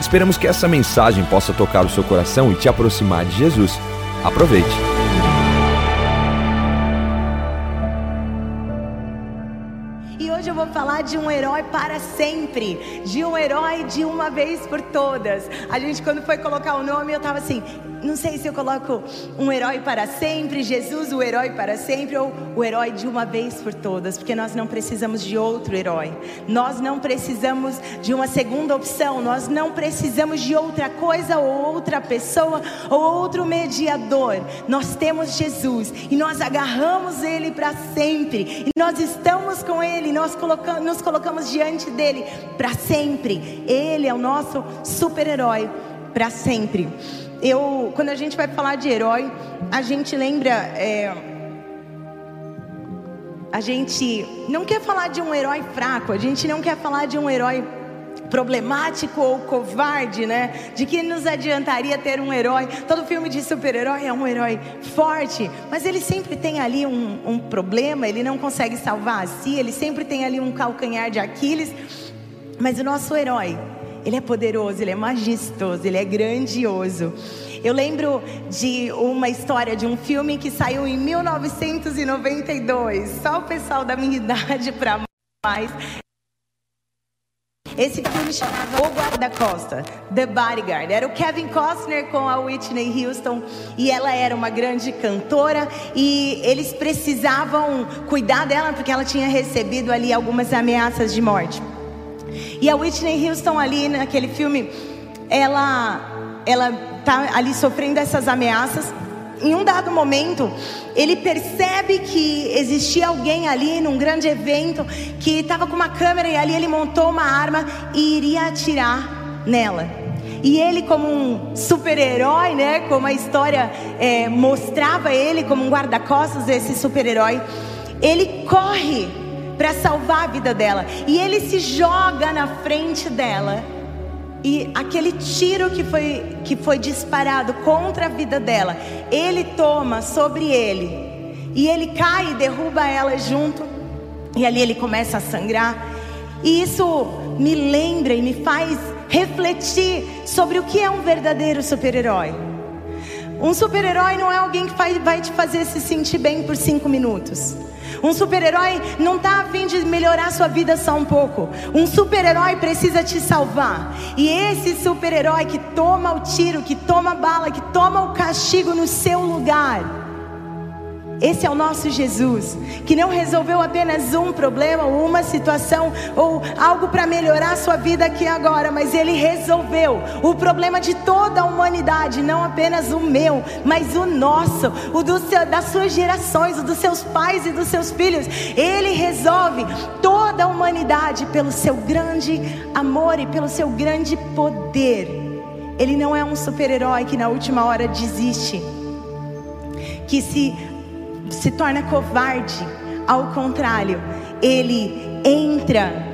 Esperamos que essa mensagem possa tocar o seu coração e te aproximar de Jesus. Aproveite. E hoje eu vou falar de um herói para sempre, de um herói de uma vez por todas. A gente, quando foi colocar o nome, eu estava assim: não sei se eu coloco um herói para sempre, Jesus, o herói para sempre, ou o herói de uma vez por todas, porque nós não precisamos de outro herói, nós não precisamos de uma segunda opção, nós não precisamos de outra coisa, ou outra pessoa, ou outro mediador. Nós temos Jesus e nós agarramos Ele para sempre, e nós estamos com Ele, nós colocamos, nos colocamos diante dele para sempre. Ele é o nosso super-herói para sempre eu, quando a gente vai falar de herói, a gente lembra. É, a gente não quer falar de um herói fraco, a gente não quer falar de um herói problemático ou covarde, né? De que nos adiantaria ter um herói? Todo filme de super-herói é um herói forte, mas ele sempre tem ali um, um problema, ele não consegue salvar a si, ele sempre tem ali um calcanhar de Aquiles. Mas o nosso herói, ele é poderoso, ele é majestoso, ele é grandioso. Eu lembro de uma história de um filme que saiu em 1992. Só o pessoal da minha idade para mais. Esse filme chamava O Guarda-Costa, The Bodyguard. Era o Kevin Costner com a Whitney Houston e ela era uma grande cantora e eles precisavam cuidar dela porque ela tinha recebido ali algumas ameaças de morte. E a Whitney Houston ali naquele filme, ela ela tá ali sofrendo essas ameaças. Em um dado momento, ele percebe que existia alguém ali num grande evento que estava com uma câmera e ali ele montou uma arma e iria atirar nela. E ele, como um super-herói, né? Como a história é, mostrava ele como um guarda-costas desse super-herói, ele corre para salvar a vida dela. E ele se joga na frente dela. E aquele tiro que foi, que foi disparado contra a vida dela, ele toma sobre ele. E ele cai e derruba ela junto. E ali ele começa a sangrar. E isso me lembra e me faz refletir sobre o que é um verdadeiro super-herói. Um super-herói não é alguém que vai te fazer se sentir bem por cinco minutos. Um super-herói não está a fim de melhorar sua vida só um pouco. Um super-herói precisa te salvar. E esse super-herói que toma o tiro, que toma a bala, que toma o castigo no seu lugar esse é o nosso Jesus, que não resolveu apenas um problema, ou uma situação, ou algo para melhorar a sua vida aqui agora, mas ele resolveu o problema de toda a humanidade, não apenas o meu, mas o nosso, o seu, das suas gerações, o dos seus pais e dos seus filhos. Ele resolve toda a humanidade pelo seu grande amor e pelo seu grande poder. Ele não é um super-herói que na última hora desiste, que se se torna covarde. Ao contrário, ele entra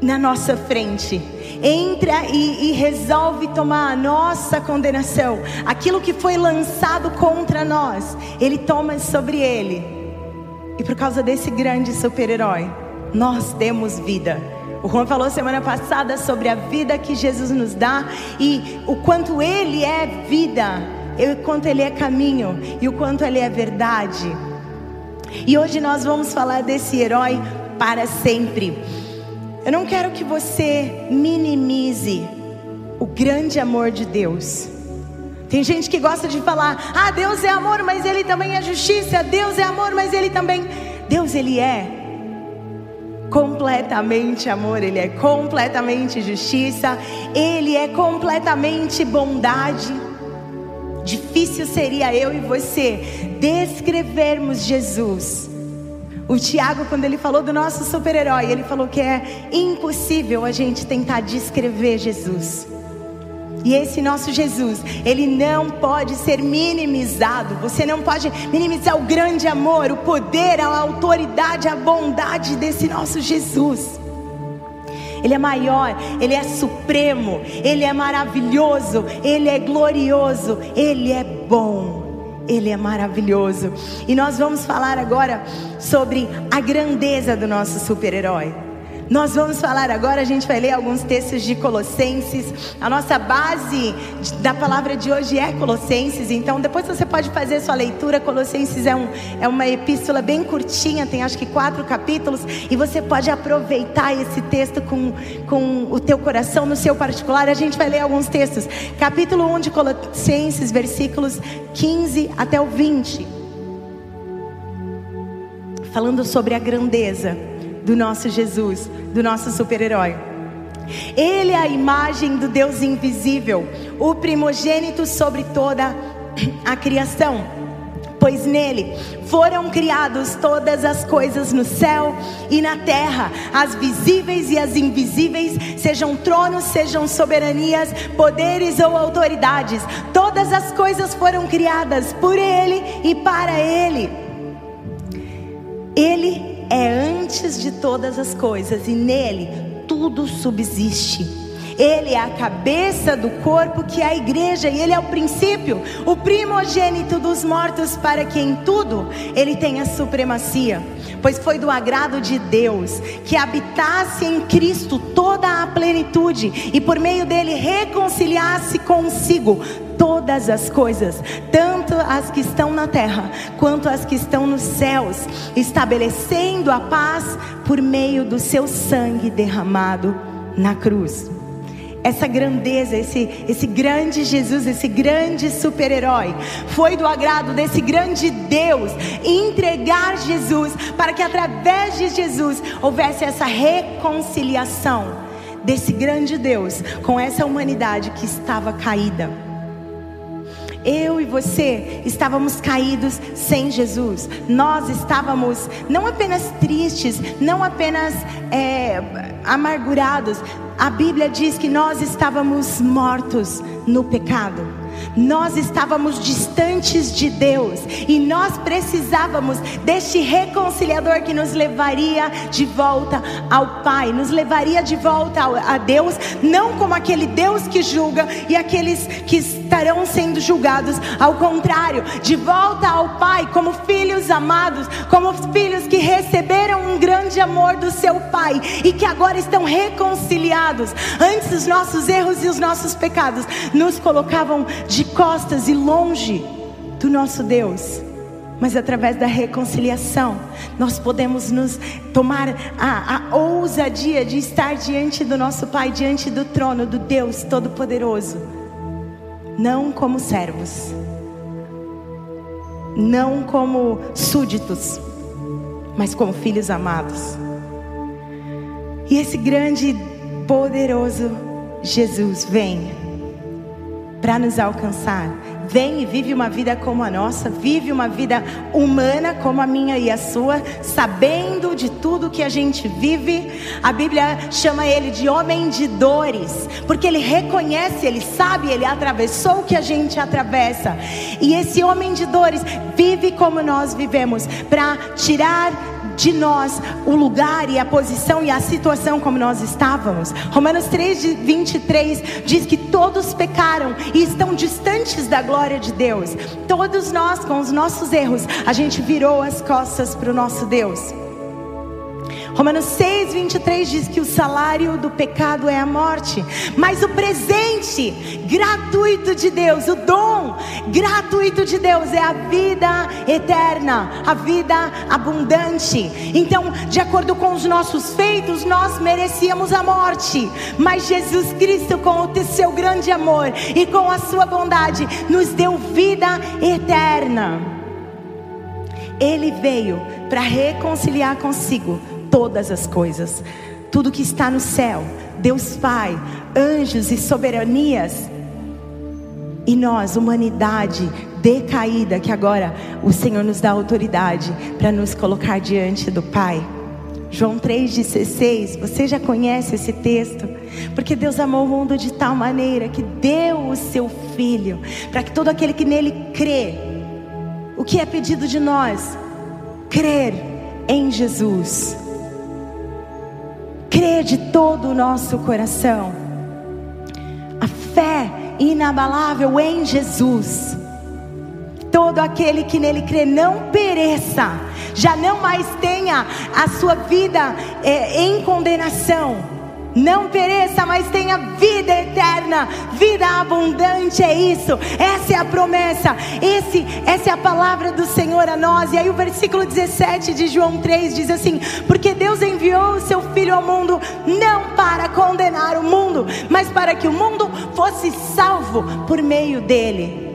na nossa frente, entra e, e, resolve tomar a nossa condenação, aquilo que foi lançado contra nós, ele toma sobre ele. E por causa desse grande super-herói, nós temos vida. O Juan falou semana passada sobre a vida que Jesus nos dá e o quanto ele é vida, o quanto ele é caminho e o quanto ele é verdade. E hoje nós vamos falar desse herói para sempre. Eu não quero que você minimize o grande amor de Deus. Tem gente que gosta de falar: "Ah, Deus é amor, mas ele também é justiça. Deus é amor, mas ele também Deus ele é completamente amor, ele é completamente justiça, ele é completamente bondade. Difícil seria eu e você descrevermos Jesus. O Tiago, quando ele falou do nosso super-herói, ele falou que é impossível a gente tentar descrever Jesus. E esse nosso Jesus, ele não pode ser minimizado. Você não pode minimizar o grande amor, o poder, a autoridade, a bondade desse nosso Jesus. Ele é maior, Ele é supremo, Ele é maravilhoso, Ele é glorioso, Ele é bom. Ele é maravilhoso. E nós vamos falar agora sobre a grandeza do nosso super-herói. Nós vamos falar agora, a gente vai ler alguns textos de Colossenses. A nossa base da palavra de hoje é Colossenses, então depois você pode fazer sua leitura. Colossenses é, um, é uma epístola bem curtinha, tem acho que quatro capítulos, e você pode aproveitar esse texto com, com o teu coração, no seu particular. A gente vai ler alguns textos. Capítulo 1 de Colossenses, versículos 15 até o 20. Falando sobre a grandeza do nosso Jesus, do nosso super-herói. Ele é a imagem do Deus invisível, o primogênito sobre toda a criação. Pois nele foram criadas todas as coisas no céu e na terra, as visíveis e as invisíveis, sejam tronos, sejam soberanias, poderes ou autoridades. Todas as coisas foram criadas por ele e para ele. Ele é antes de todas as coisas e nele tudo subsiste. Ele é a cabeça do corpo que é a igreja e ele é o princípio, o primogênito dos mortos para que em tudo ele tenha supremacia. Pois foi do agrado de Deus que habitasse em Cristo toda a plenitude e por meio dele reconciliasse consigo todas as coisas, tanto as que estão na terra quanto as que estão nos céus, estabelecendo a paz por meio do seu sangue derramado na cruz. Essa grandeza, esse, esse grande Jesus, esse grande super-herói, foi do agrado desse grande Deus entregar Jesus para que através de Jesus houvesse essa reconciliação desse grande Deus com essa humanidade que estava caída. Eu e você estávamos caídos sem Jesus. Nós estávamos não apenas tristes, não apenas é, amargurados. A Bíblia diz que nós estávamos mortos no pecado. Nós estávamos distantes de Deus e nós precisávamos deste reconciliador que nos levaria de volta ao Pai, nos levaria de volta a Deus, não como aquele Deus que julga e aqueles que estarão sendo julgados, ao contrário, de volta ao Pai, como filhos amados, como filhos que receberam um grande amor do seu Pai e que agora estão reconciliados. Antes os nossos erros e os nossos pecados nos colocavam de costas e longe do nosso Deus. Mas através da reconciliação, nós podemos nos tomar a, a ousadia de estar diante do nosso Pai, diante do trono do Deus Todo-Poderoso. Não como servos, não como súditos, mas como filhos amados. E esse grande, poderoso Jesus vem para nos alcançar. Vem e vive uma vida como a nossa, vive uma vida humana como a minha e a sua, sabendo de tudo que a gente vive. A Bíblia chama ele de homem de dores, porque ele reconhece, ele sabe, ele atravessou o que a gente atravessa. E esse homem de dores vive como nós vivemos, para tirar de nós o lugar e a posição e a situação como nós estávamos. Romanos 3, 23 diz que todos pecaram e estão distantes da glória de Deus. Todos nós, com os nossos erros, a gente virou as costas para o nosso Deus. Romanos 6, 23 diz que o salário do pecado é a morte, mas o presente gratuito de Deus, o dom gratuito de Deus é a vida eterna, a vida abundante. Então, de acordo com os nossos feitos, nós merecíamos a morte, mas Jesus Cristo, com o seu grande amor e com a sua bondade, nos deu vida eterna. Ele veio para reconciliar consigo todas as coisas, tudo que está no céu, Deus Pai, anjos e soberanias, e nós, humanidade decaída, que agora o Senhor nos dá autoridade para nos colocar diante do Pai. João 3,16, você já conhece esse texto? Porque Deus amou o mundo de tal maneira que deu o seu Filho, para que todo aquele que nele crê, o que é pedido de nós? Crer em Jesus, crer de todo o nosso coração, a fé inabalável em Jesus. Todo aquele que nele crê não pereça, já não mais tenha a sua vida é, em condenação. Não pereça, mas tenha vida eterna, vida abundante, é isso. Essa é a promessa. Esse, essa é a palavra do Senhor a nós. E aí o versículo 17 de João 3 diz assim: "Porque Deus enviou o seu filho ao mundo não para condenar o mundo, mas para que o mundo fosse salvo por meio dele."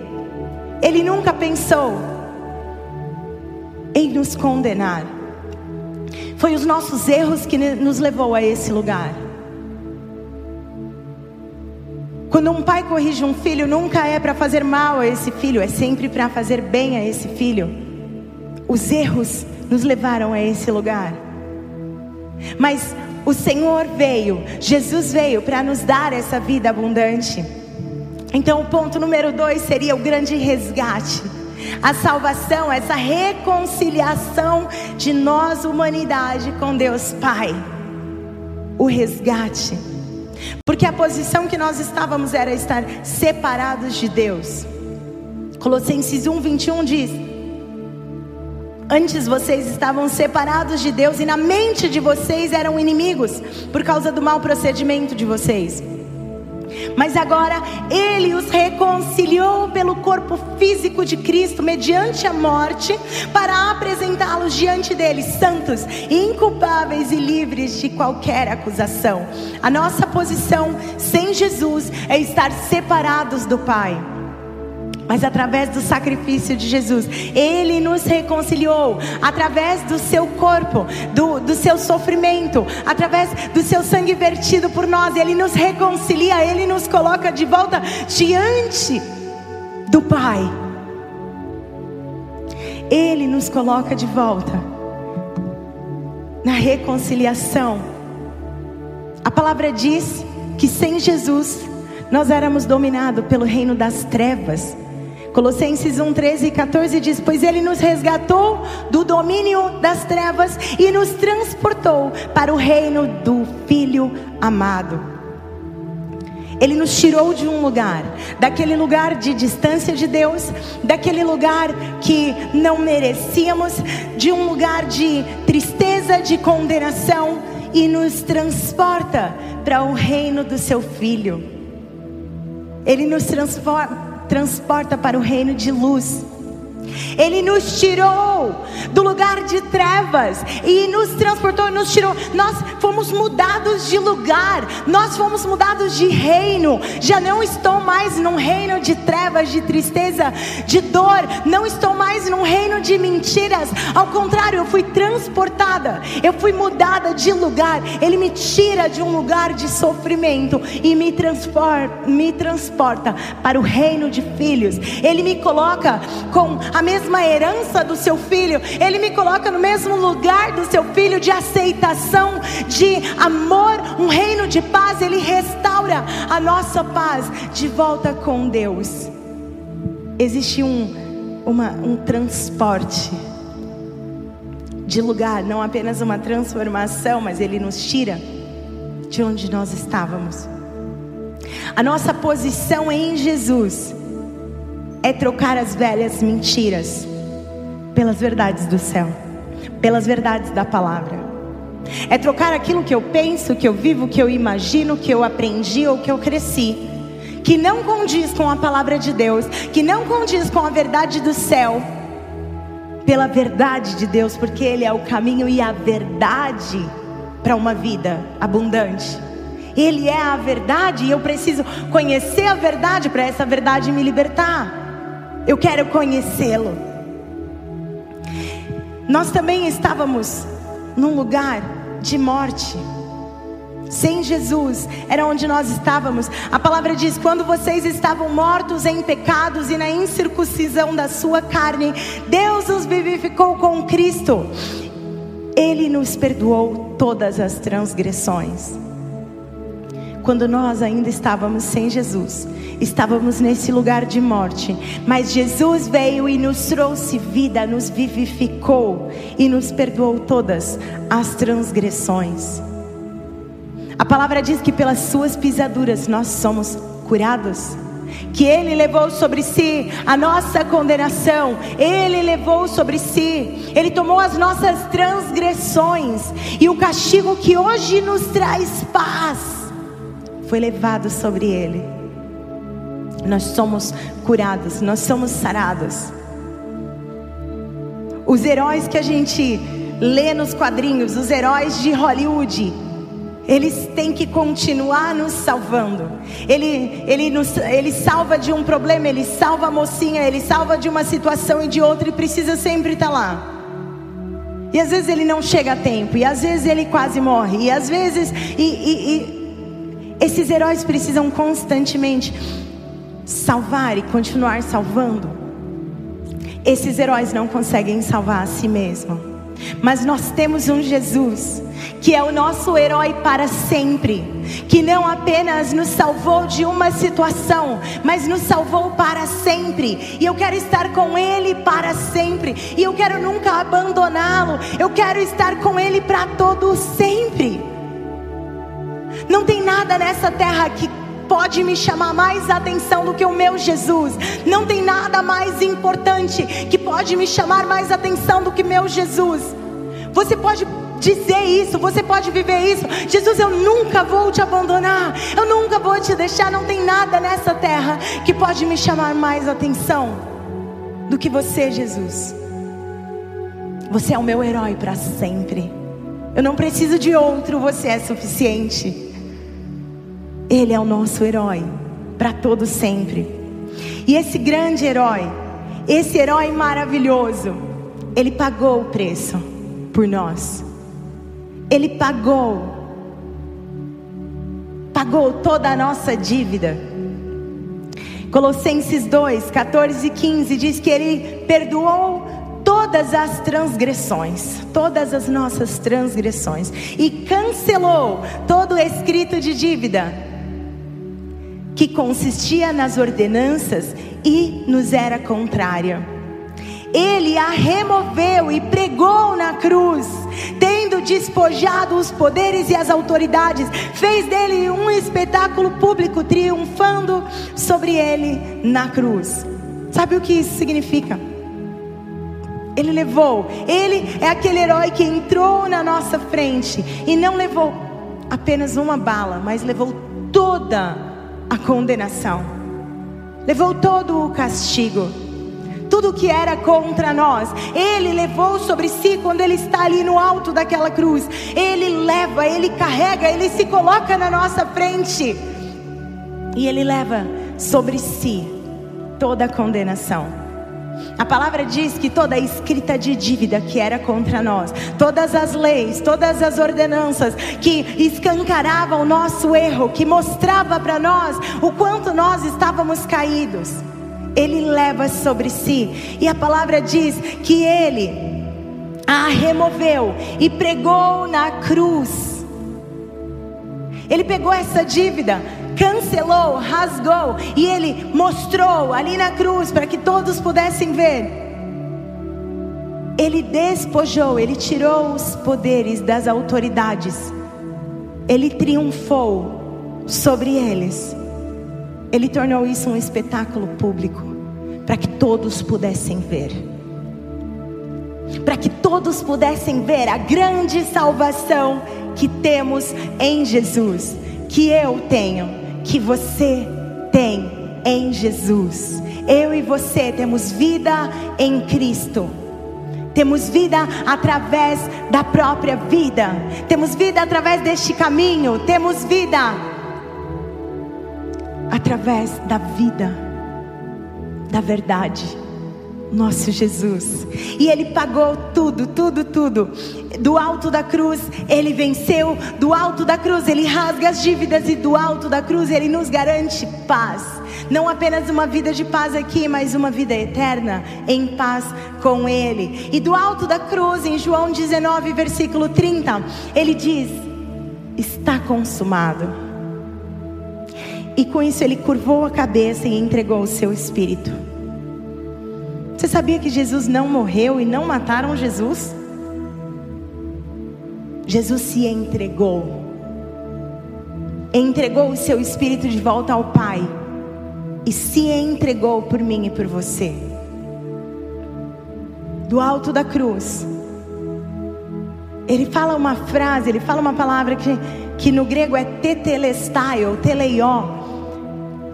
Ele nunca pensou em nos condenar. Foi os nossos erros que nos levou a esse lugar. Quando um pai corrige um filho, nunca é para fazer mal a esse filho, é sempre para fazer bem a esse filho. Os erros nos levaram a esse lugar. Mas o Senhor veio, Jesus veio para nos dar essa vida abundante. Então, o ponto número dois seria o grande resgate. A salvação, essa reconciliação de nós, humanidade, com Deus Pai. O resgate. Porque a posição que nós estávamos era estar separados de Deus. Colossenses 1, 21 diz: Antes vocês estavam separados de Deus e na mente de vocês eram inimigos por causa do mau procedimento de vocês. Mas agora ele os reconciliou pelo corpo físico de Cristo, mediante a morte, para apresentá-los diante dele, santos, inculpáveis e livres de qualquer acusação. A nossa posição sem Jesus é estar separados do Pai mas através do sacrifício de Jesus, Ele nos reconciliou, através do seu corpo, do, do seu sofrimento, através do seu sangue vertido por nós, Ele nos reconcilia, Ele nos coloca de volta diante do Pai. Ele nos coloca de volta na reconciliação. A palavra diz que sem Jesus nós éramos dominados pelo reino das trevas. Colossenses 1, 13 e 14 diz: Pois ele nos resgatou do domínio das trevas e nos transportou para o reino do Filho amado. Ele nos tirou de um lugar, daquele lugar de distância de Deus, daquele lugar que não merecíamos, de um lugar de tristeza, de condenação, e nos transporta para o reino do seu Filho. Ele nos transforma transporta para o reino de luz. Ele nos tirou do lugar de trevas e nos transportou, nos tirou. Nós fomos mudados de lugar, nós fomos mudados de reino. Já não estou mais num reino de trevas, de tristeza, de dor. Não estou mais num reino de mentiras. Ao contrário, eu fui transportada, eu fui mudada de lugar. Ele me tira de um lugar de sofrimento e me transporta, me transporta para o reino de filhos. Ele me coloca com a mesma herança do seu filho, ele me coloca no mesmo lugar do seu filho de aceitação, de amor, um reino de paz, ele restaura a nossa paz de volta com Deus. Existe um, uma, um transporte de lugar, não apenas uma transformação, mas ele nos tira de onde nós estávamos. A nossa posição em Jesus é trocar as velhas mentiras pelas verdades do céu, pelas verdades da palavra. É trocar aquilo que eu penso, que eu vivo, que eu imagino, que eu aprendi ou que eu cresci, que não condiz com a palavra de Deus, que não condiz com a verdade do céu, pela verdade de Deus, porque Ele é o caminho e a verdade para uma vida abundante. Ele é a verdade e eu preciso conhecer a verdade para essa verdade me libertar. Eu quero conhecê-lo. Nós também estávamos num lugar de morte. Sem Jesus, era onde nós estávamos. A palavra diz: quando vocês estavam mortos em pecados e na incircuncisão da sua carne, Deus os vivificou com Cristo. Ele nos perdoou todas as transgressões. Quando nós ainda estávamos sem Jesus, estávamos nesse lugar de morte, mas Jesus veio e nos trouxe vida, nos vivificou e nos perdoou todas as transgressões. A palavra diz que pelas suas pisaduras nós somos curados. Que Ele levou sobre si a nossa condenação, Ele levou sobre si, Ele tomou as nossas transgressões, e o castigo que hoje nos traz paz foi levado sobre Ele. Nós somos curados, nós somos sarados. Os heróis que a gente lê nos quadrinhos, os heróis de Hollywood, eles têm que continuar nos salvando. Ele, ele, nos, ele salva de um problema, ele salva a mocinha, ele salva de uma situação e de outra e precisa sempre estar lá. E às vezes ele não chega a tempo, e às vezes ele quase morre, e às vezes. E, e, e esses heróis precisam constantemente salvar e continuar salvando. Esses heróis não conseguem salvar a si mesmos. Mas nós temos um Jesus que é o nosso herói para sempre, que não apenas nos salvou de uma situação, mas nos salvou para sempre. E eu quero estar com Ele para sempre, e eu quero nunca abandoná-lo, eu quero estar com Ele para todo sempre. Não tem nada nessa terra que pode me chamar mais atenção do que o meu Jesus. Não tem nada mais importante que pode me chamar mais atenção do que meu Jesus. Você pode dizer isso, você pode viver isso. Jesus, eu nunca vou te abandonar, eu nunca vou te deixar. Não tem nada nessa terra que pode me chamar mais atenção do que você, Jesus. Você é o meu herói para sempre. Eu não preciso de outro, você é suficiente. Ele é o nosso herói para todo sempre. E esse grande herói, esse herói maravilhoso, ele pagou o preço por nós. Ele pagou, pagou toda a nossa dívida. Colossenses 2, 14 e 15 diz que Ele perdoou todas as transgressões, todas as nossas transgressões, e cancelou todo o escrito de dívida, que consistia nas ordenanças e nos era contrária ele a removeu e pregou na cruz, tendo despojado os poderes e as autoridades, fez dele um espetáculo público, triunfando sobre ele na cruz. Sabe o que isso significa? Ele levou, ele é aquele herói que entrou na nossa frente e não levou apenas uma bala, mas levou toda a condenação, levou todo o castigo tudo que era contra nós, Ele levou sobre si quando Ele está ali no alto daquela cruz. Ele leva, Ele carrega, Ele se coloca na nossa frente. E Ele leva sobre si toda a condenação. A palavra diz que toda a escrita de dívida que era contra nós, todas as leis, todas as ordenanças que escancaravam o nosso erro, que mostrava para nós o quanto nós estávamos caídos, ele leva sobre si. E a palavra diz que ele a removeu e pregou na cruz. Ele pegou essa dívida, cancelou, rasgou e ele mostrou ali na cruz para que todos pudessem ver. Ele despojou, ele tirou os poderes das autoridades. Ele triunfou sobre eles. Ele tornou isso um espetáculo público, para que todos pudessem ver. Para que todos pudessem ver a grande salvação que temos em Jesus, que eu tenho, que você tem em Jesus. Eu e você temos vida em Cristo. Temos vida através da própria vida. Temos vida através deste caminho. Temos vida através da vida, da verdade. Nosso Jesus. E ele pagou tudo, tudo, tudo. Do alto da cruz, ele venceu. Do alto da cruz, ele rasga as dívidas. E do alto da cruz, ele nos garante paz. Não apenas uma vida de paz aqui, mas uma vida eterna em paz com ele. E do alto da cruz, em João 19, versículo 30, ele diz: Está consumado. E com isso ele curvou a cabeça e entregou o seu espírito. Você sabia que Jesus não morreu e não mataram Jesus? Jesus se entregou. Entregou o seu espírito de volta ao Pai. E se entregou por mim e por você. Do alto da cruz. Ele fala uma frase, ele fala uma palavra que, que no grego é tetelestai ou teleió.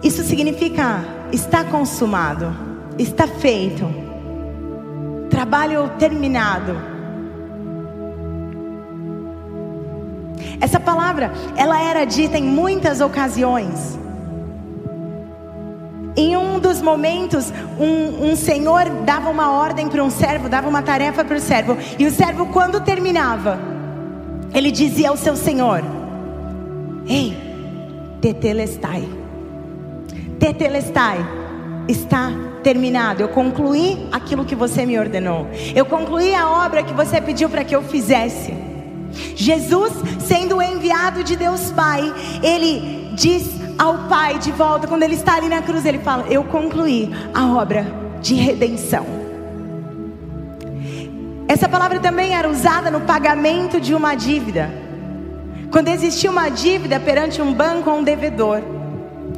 Isso significa está consumado, está feito, trabalho terminado. Essa palavra, ela era dita em muitas ocasiões. Em um dos momentos, um, um senhor dava uma ordem para um servo, dava uma tarefa para o servo, e o servo, quando terminava, ele dizia ao seu senhor: Ei, tetelestai tetelestai, está terminado. Eu concluí aquilo que você me ordenou. Eu concluí a obra que você pediu para que eu fizesse. Jesus, sendo enviado de Deus Pai, ele diz ao Pai de volta, quando ele está ali na cruz, ele fala: Eu concluí a obra de redenção. Essa palavra também era usada no pagamento de uma dívida. Quando existia uma dívida perante um banco ou um devedor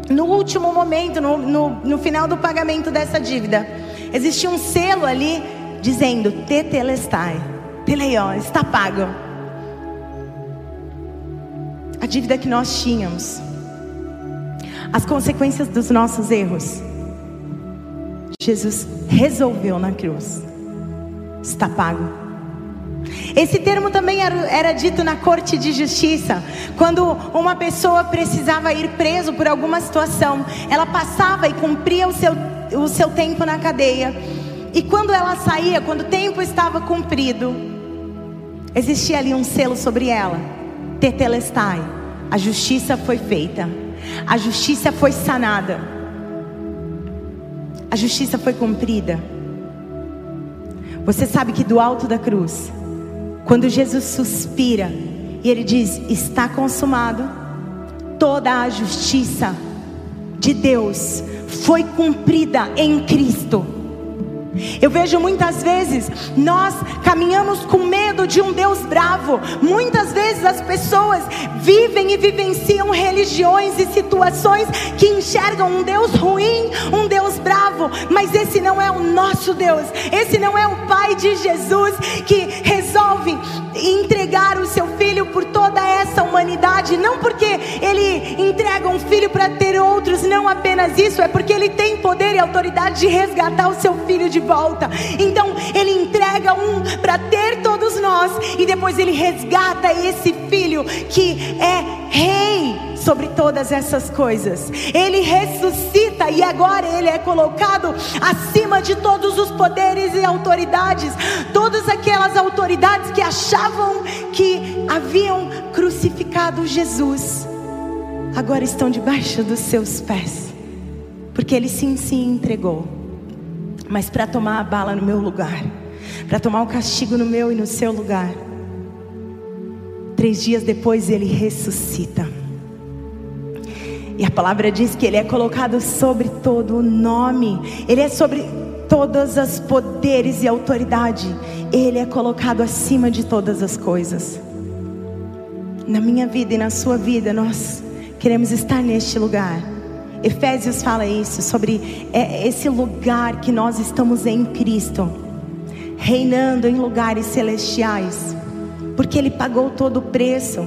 no último momento, no, no, no final do pagamento dessa dívida, existia um selo ali dizendo: Tetelestai, Teleió, está pago. A dívida que nós tínhamos, as consequências dos nossos erros, Jesus resolveu na cruz. Está pago. Esse termo também era, era, dito na corte de justiça, quando uma pessoa precisava ir preso por alguma situação, ela passava e cumpria o seu, o seu tempo na cadeia, e quando ela saía, quando o tempo estava cumprido, existia ali um selo sobre ela: Tetelestai, a justiça foi feita, a justiça foi sanada, a justiça foi cumprida. Você sabe que do alto da cruz, quando Jesus suspira e ele diz: Está consumado, toda a justiça de Deus foi cumprida em Cristo. Eu vejo muitas vezes nós caminhamos com medo de um Deus bravo. Muitas vezes as pessoas vivem e vivenciam religiões e situações que enxergam um Deus ruim, um Deus bravo, mas esse não é o nosso Deus. Esse não é o Pai de Jesus que resolve entregar o seu filho por toda essa humanidade, não porque ele entrega um filho para ter outros, não apenas isso, é porque ele tem poder e autoridade de resgatar o seu filho de volta. Então, ele entrega um para ter todos nós e depois ele resgata esse filho que é rei sobre todas essas coisas. Ele ressuscita e agora ele é colocado acima de todos os poderes e autoridades. Todas aquelas autoridades que achavam que haviam crucificado Jesus, agora estão debaixo dos seus pés, porque ele sim se entregou, mas para tomar a bala no meu lugar, para tomar o castigo no meu e no seu lugar. Três dias depois ele ressuscita. E a palavra diz que ele é colocado sobre todo o nome, ele é sobre todos os poderes e autoridade, ele é colocado acima de todas as coisas. Na minha vida e na sua vida, nós queremos estar neste lugar. Efésios fala isso, sobre é, esse lugar que nós estamos em Cristo, reinando em lugares celestiais, porque Ele pagou todo o preço.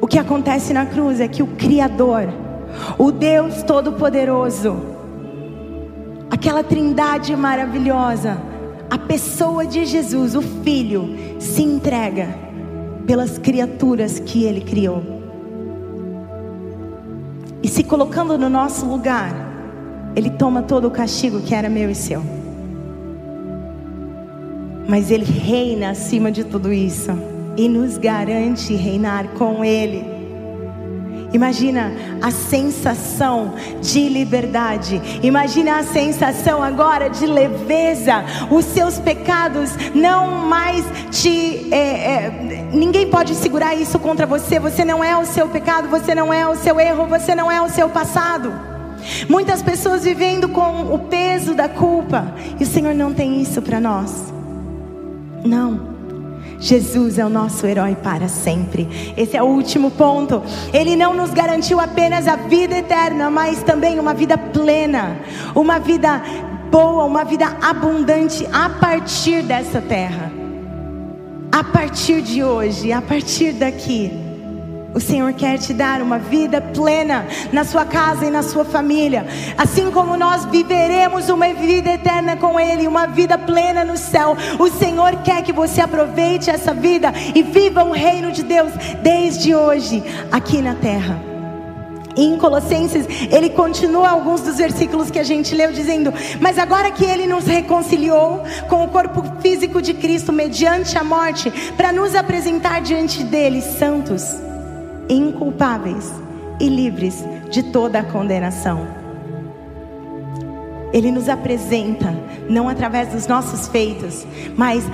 O que acontece na cruz é que o Criador, o Deus Todo-Poderoso, aquela trindade maravilhosa, a pessoa de Jesus, o Filho, se entrega pelas criaturas que Ele criou e se colocando no nosso lugar, Ele toma todo o castigo que era meu e seu. Mas Ele reina acima de tudo isso e nos garante reinar com Ele. Imagina a sensação de liberdade. Imagina a sensação agora de leveza. Os seus pecados não mais te. É, é, ninguém pode segurar isso contra você. Você não é o seu pecado, você não é o seu erro, você não é o seu passado. Muitas pessoas vivendo com o peso da culpa. E o Senhor não tem isso para nós. Não. Jesus é o nosso herói para sempre. Esse é o último ponto. Ele não nos garantiu apenas a vida eterna, mas também uma vida plena, uma vida boa, uma vida abundante a partir dessa terra. A partir de hoje, a partir daqui. O Senhor quer te dar uma vida plena na sua casa e na sua família. Assim como nós viveremos uma vida eterna com Ele, uma vida plena no céu. O Senhor quer que você aproveite essa vida e viva o reino de Deus desde hoje, aqui na terra. E em Colossenses, ele continua alguns dos versículos que a gente leu, dizendo: Mas agora que ele nos reconciliou com o corpo físico de Cristo mediante a morte, para nos apresentar diante dele santos inculpáveis e livres de toda a condenação. Ele nos apresenta, não através dos nossos feitos, mas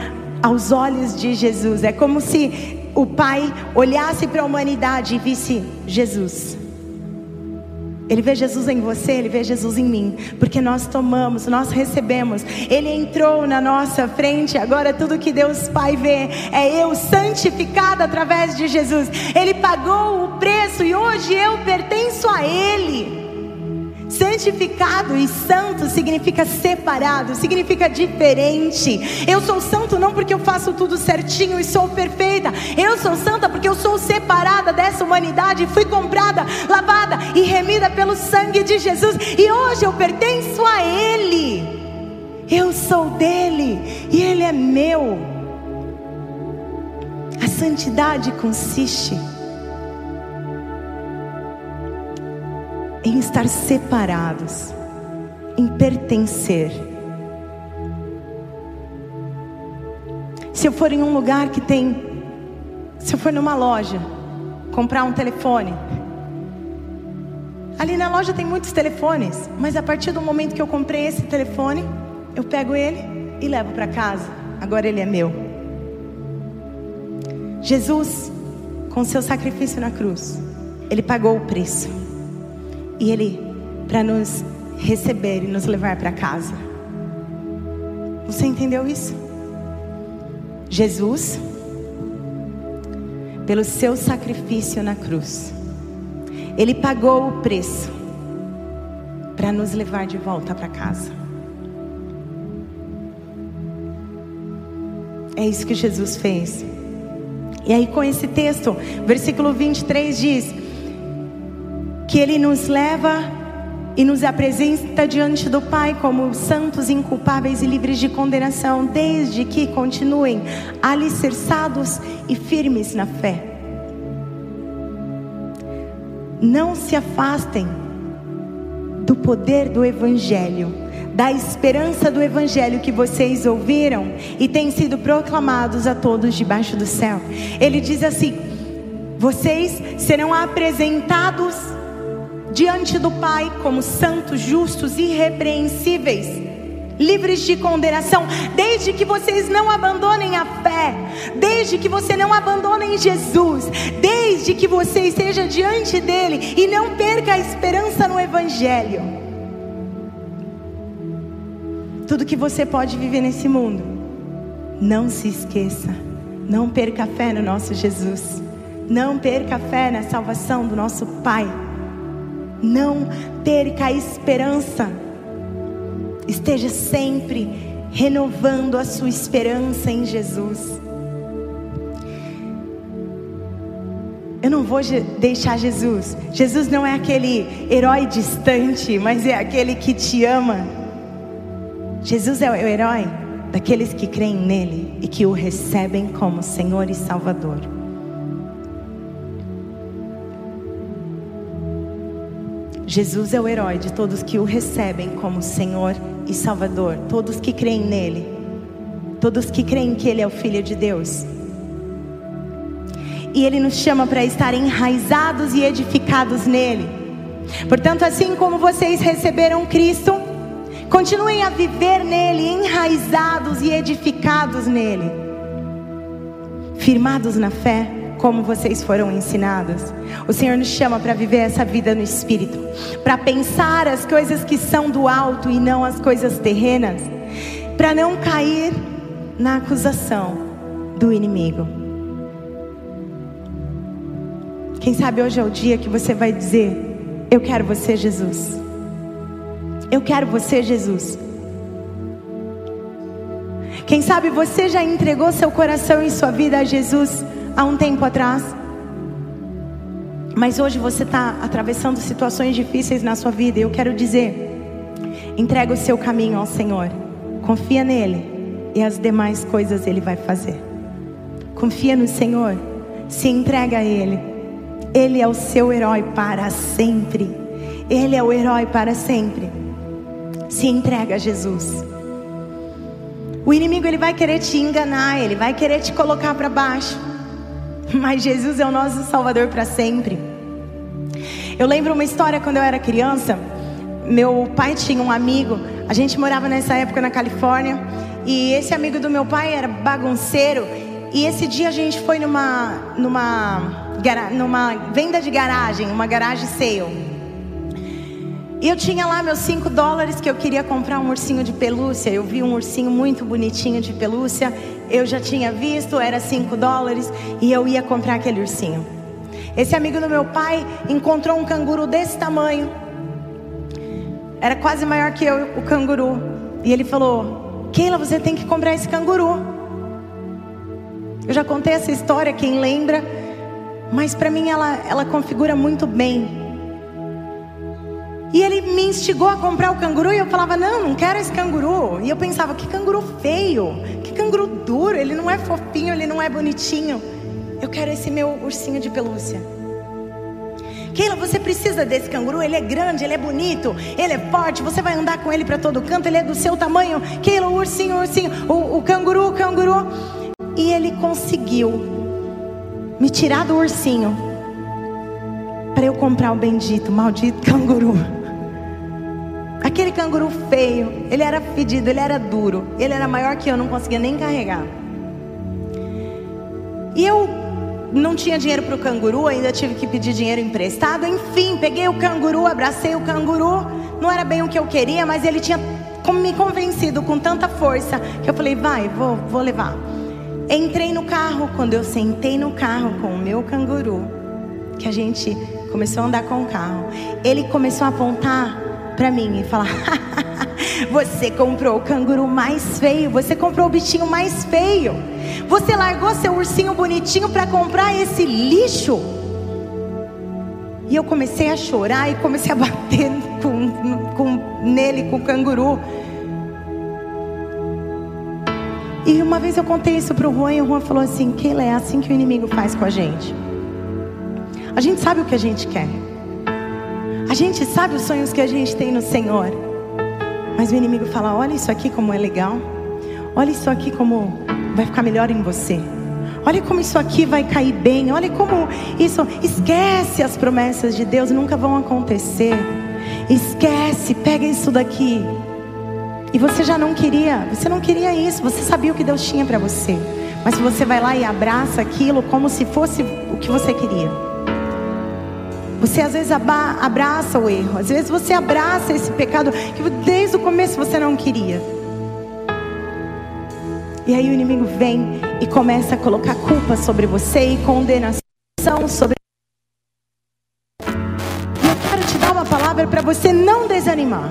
aos olhos de Jesus. É como se o Pai olhasse para a humanidade e visse Jesus. Ele vê Jesus em você, ele vê Jesus em mim, porque nós tomamos, nós recebemos. Ele entrou na nossa frente, agora tudo que Deus Pai vê é eu santificado através de Jesus. Ele pagou o preço e hoje eu pertenço a Ele. Santificado e santo significa separado, significa diferente. Eu sou santo não porque eu faço tudo certinho e sou perfeita. Eu sou santa porque eu sou separada dessa humanidade, fui comprada, lavada e remida pelo sangue de Jesus. E hoje eu pertenço a Ele. Eu sou dele e Ele é meu. A santidade consiste em estar separados, em pertencer. Se eu for em um lugar que tem, se eu for numa loja, comprar um telefone, ali na loja tem muitos telefones, mas a partir do momento que eu comprei esse telefone, eu pego ele e levo para casa. Agora ele é meu. Jesus, com seu sacrifício na cruz, ele pagou o preço e Ele para nos receber e nos levar para casa. Você entendeu isso? Jesus, pelo seu sacrifício na cruz, Ele pagou o preço para nos levar de volta para casa. É isso que Jesus fez. E aí, com esse texto, versículo 23 diz: que Ele nos leva e nos apresenta diante do Pai como santos, inculpáveis e livres de condenação, desde que continuem alicerçados e firmes na fé. Não se afastem do poder do Evangelho, da esperança do Evangelho que vocês ouviram e têm sido proclamados a todos debaixo do céu. Ele diz assim: vocês serão apresentados diante do Pai como santos, justos, irrepreensíveis, livres de condenação, desde que vocês não abandonem a fé, desde que você não abandone Jesus, desde que você esteja diante dele e não perca a esperança no Evangelho. Tudo que você pode viver nesse mundo, não se esqueça, não perca a fé no nosso Jesus, não perca a fé na salvação do nosso Pai. Não perca a esperança. Esteja sempre renovando a sua esperança em Jesus. Eu não vou deixar Jesus. Jesus não é aquele herói distante, mas é aquele que te ama. Jesus é o herói daqueles que creem nele e que o recebem como Senhor e Salvador. Jesus é o herói de todos que o recebem como Senhor e Salvador, todos que creem nele. todos que creem que Ele é o Filho de Deus. E Ele nos chama para estar enraizados e edificados nele. Portanto, assim como vocês receberam Cristo, continuem a viver nele, enraizados e edificados nele, firmados na fé como vocês foram ensinados. O Senhor nos chama para viver essa vida no Espírito, para pensar as coisas que são do alto e não as coisas terrenas, para não cair na acusação do inimigo. Quem sabe hoje é o dia que você vai dizer: Eu quero você, Jesus. Eu quero você, Jesus. Quem sabe você já entregou seu coração e sua vida a Jesus há um tempo atrás. Mas hoje você está atravessando situações difíceis na sua vida. E eu quero dizer: entrega o seu caminho ao Senhor, confia nele, e as demais coisas Ele vai fazer. Confia no Senhor, se entrega a Ele. Ele é o seu herói para sempre. Ele é o herói para sempre. Se entrega a Jesus. O inimigo ele vai querer te enganar, ele vai querer te colocar para baixo. mas Jesus é o nosso Salvador para sempre. Eu lembro uma história quando eu era criança. Meu pai tinha um amigo, a gente morava nessa época na Califórnia, e esse amigo do meu pai era bagunceiro. E esse dia a gente foi numa, numa, numa venda de garagem, uma garagem sale. E eu tinha lá meus 5 dólares que eu queria comprar um ursinho de pelúcia. Eu vi um ursinho muito bonitinho de pelúcia. Eu já tinha visto, era 5 dólares. E eu ia comprar aquele ursinho. Esse amigo do meu pai encontrou um canguru desse tamanho. Era quase maior que eu, o canguru. E ele falou: Keila, você tem que comprar esse canguru. Eu já contei essa história, quem lembra. Mas para mim ela, ela configura muito bem e ele me instigou a comprar o canguru e eu falava: Não, não quero esse canguru. E eu pensava: Que canguru feio, que canguru duro. Ele não é fofinho, ele não é bonitinho. Eu quero esse meu ursinho de pelúcia. Keila, você precisa desse canguru. Ele é grande, ele é bonito, ele é forte. Você vai andar com ele para todo canto. Ele é do seu tamanho. Keila, o ursinho, o ursinho, o, o canguru, o canguru. E ele conseguiu me tirar do ursinho para eu comprar o bendito, maldito canguru. Aquele canguru feio, ele era fedido, ele era duro, ele era maior que eu, não conseguia nem carregar. E eu não tinha dinheiro para o canguru, ainda tive que pedir dinheiro emprestado. Enfim, peguei o canguru, abracei o canguru. Não era bem o que eu queria, mas ele tinha me convencido com tanta força que eu falei: vai, vou, vou levar. Entrei no carro. Quando eu sentei no carro com o meu canguru, que a gente começou a andar com o carro, ele começou a apontar para mim e falar: Você comprou o canguru mais feio, você comprou o bichinho mais feio, você largou seu ursinho bonitinho para comprar esse lixo. E eu comecei a chorar e comecei a bater com, com, nele, com o canguru. E uma vez eu contei isso para o Juan e o Juan falou assim: Keila, é assim que o inimigo faz com a gente. A gente sabe o que a gente quer. A gente sabe os sonhos que a gente tem no Senhor. Mas o inimigo fala: olha isso aqui como é legal. Olha isso aqui como vai ficar melhor em você. Olha como isso aqui vai cair bem. Olha como isso. Esquece as promessas de Deus, nunca vão acontecer. Esquece, pega isso daqui. E você já não queria, você não queria isso, você sabia o que Deus tinha para você. Mas você vai lá e abraça aquilo como se fosse o que você queria. Você às vezes abraça o erro, às vezes você abraça esse pecado que desde o começo você não queria. E aí o inimigo vem e começa a colocar culpa sobre você e condenação sobre. Eu quero te dar uma palavra para você não desanimar.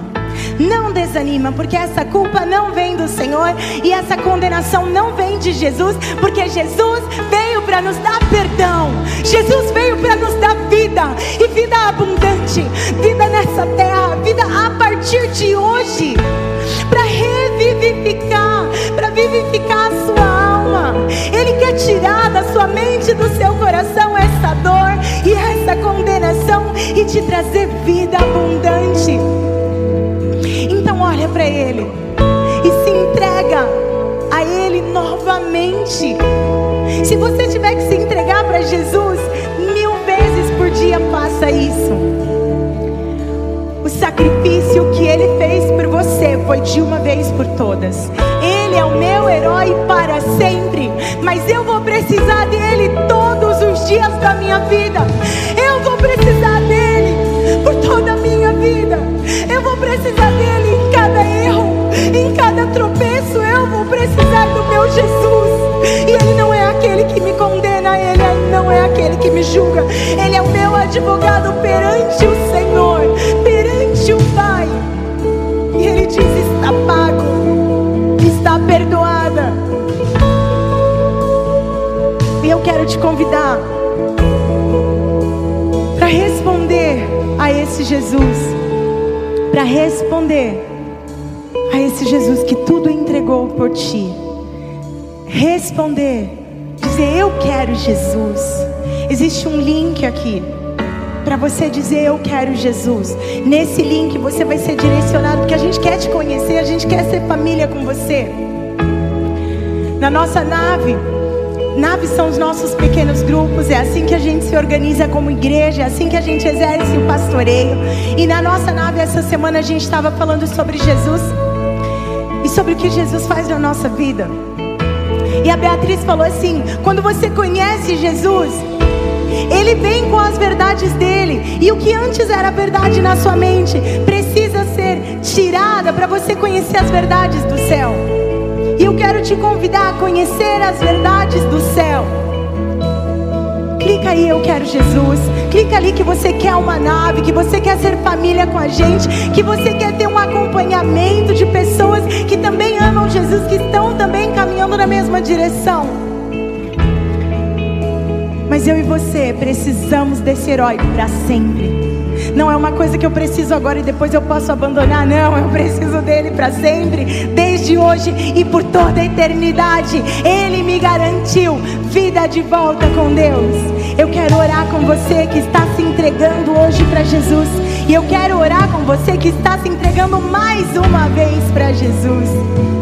Não desanima, porque essa culpa não vem do Senhor e essa condenação não vem de Jesus, porque Jesus veio para nos dar perdão. Jesus veio para nos dar vida e vida abundante, vida nessa terra, vida a partir de hoje, para revivificar, para vivificar a sua alma. Ele quer tirar da sua mente, do seu coração essa dor e essa condenação e te trazer vida abundante. Então olha para Ele e se entrega a Ele Tente. Se você tiver que se entregar para Jesus, mil vezes por dia faça isso. O sacrifício que ele fez por você foi de uma vez por todas. Ele é o meu herói para sempre, mas eu vou precisar dele todos os dias da minha vida. Eu vou precisar dele por toda a minha vida. Eu vou precisar dele em cada erro, em cada tropeço. Eu vou precisar do meu Jesus. E ele não é aquele que me condena, ele não é aquele que me julga. Ele é o meu advogado perante o Senhor, perante o Pai. E ele diz: está pago, está perdoada. E eu quero te convidar para responder a esse Jesus, para responder a esse Jesus que tudo entregou por ti. Responder, dizer eu quero Jesus. Existe um link aqui para você dizer eu quero Jesus. Nesse link você vai ser direcionado porque a gente quer te conhecer, a gente quer ser família com você. Na nossa nave, naves são os nossos pequenos grupos, é assim que a gente se organiza como igreja, é assim que a gente exerce o pastoreio. E na nossa nave essa semana a gente estava falando sobre Jesus e sobre o que Jesus faz na nossa vida. E a Beatriz falou assim: quando você conhece Jesus, ele vem com as verdades dele. E o que antes era verdade na sua mente precisa ser tirada para você conhecer as verdades do céu. E eu quero te convidar a conhecer as verdades do céu. Clica aí, eu quero Jesus. Clica ali que você quer uma nave, que você quer ser família com a gente, que você quer ter um acompanhamento de pessoas que também amam Jesus, que estão também caminhando na mesma direção. Mas eu e você precisamos desse herói para sempre. Não é uma coisa que eu preciso agora e depois eu posso abandonar. Não, eu preciso dele para sempre, desde hoje e por toda a eternidade. Ele me garantiu vida de volta com Deus. Eu quero orar com você que está se entregando hoje para Jesus. E eu quero orar com você que está se entregando mais uma vez para Jesus.